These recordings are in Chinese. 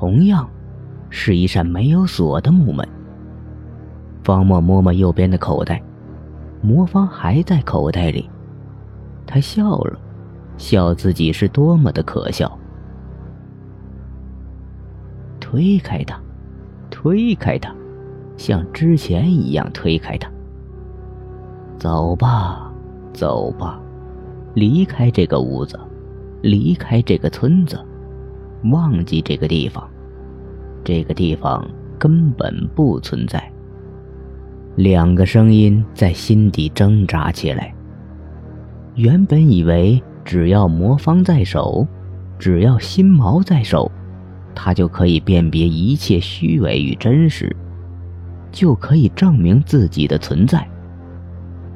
同样，是一扇没有锁的木门。方墨摸摸右边的口袋，魔方还在口袋里。他笑了，笑自己是多么的可笑。推开它，推开它，像之前一样推开它。走吧，走吧，离开这个屋子，离开这个村子，忘记这个地方，这个地方根本不存在。两个声音在心底挣扎起来。原本以为只要魔方在手，只要心锚在手，他就可以辨别一切虚伪与真实，就可以证明自己的存在。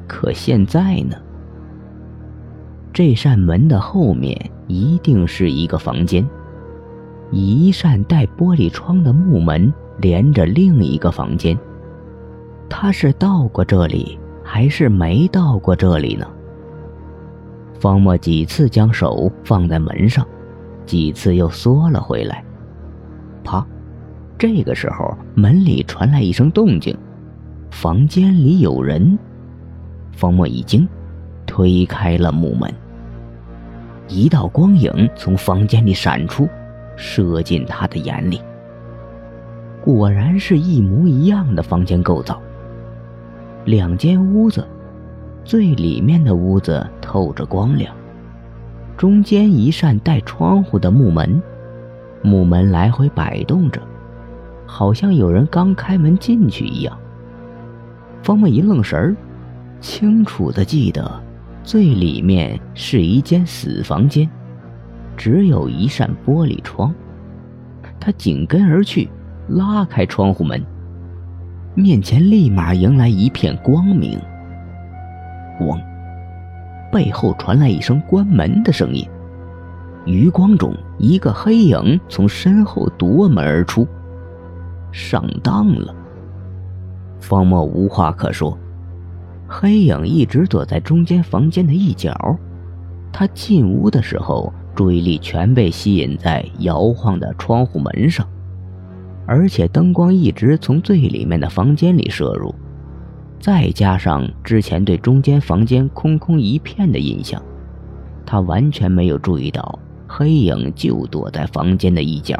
可现在呢？这扇门的后面一定是一个房间，一扇带玻璃窗的木门连着另一个房间。他是到过这里，还是没到过这里呢？方墨几次将手放在门上，几次又缩了回来。啪！这个时候，门里传来一声动静，房间里有人。方墨一惊，推开了木门。一道光影从房间里闪出，射进他的眼里。果然是一模一样的房间构造。两间屋子，最里面的屋子透着光亮，中间一扇带窗户的木门，木门来回摆动着，好像有人刚开门进去一样。方木一愣神儿。清楚的记得，最里面是一间死房间，只有一扇玻璃窗。他紧跟而去，拉开窗户门，面前立马迎来一片光明。咣！背后传来一声关门的声音，余光中一个黑影从身后夺门而出。上当了，方墨无话可说。黑影一直躲在中间房间的一角，他进屋的时候，注意力全被吸引在摇晃的窗户门上，而且灯光一直从最里面的房间里射入，再加上之前对中间房间空空一片的印象，他完全没有注意到黑影就躲在房间的一角。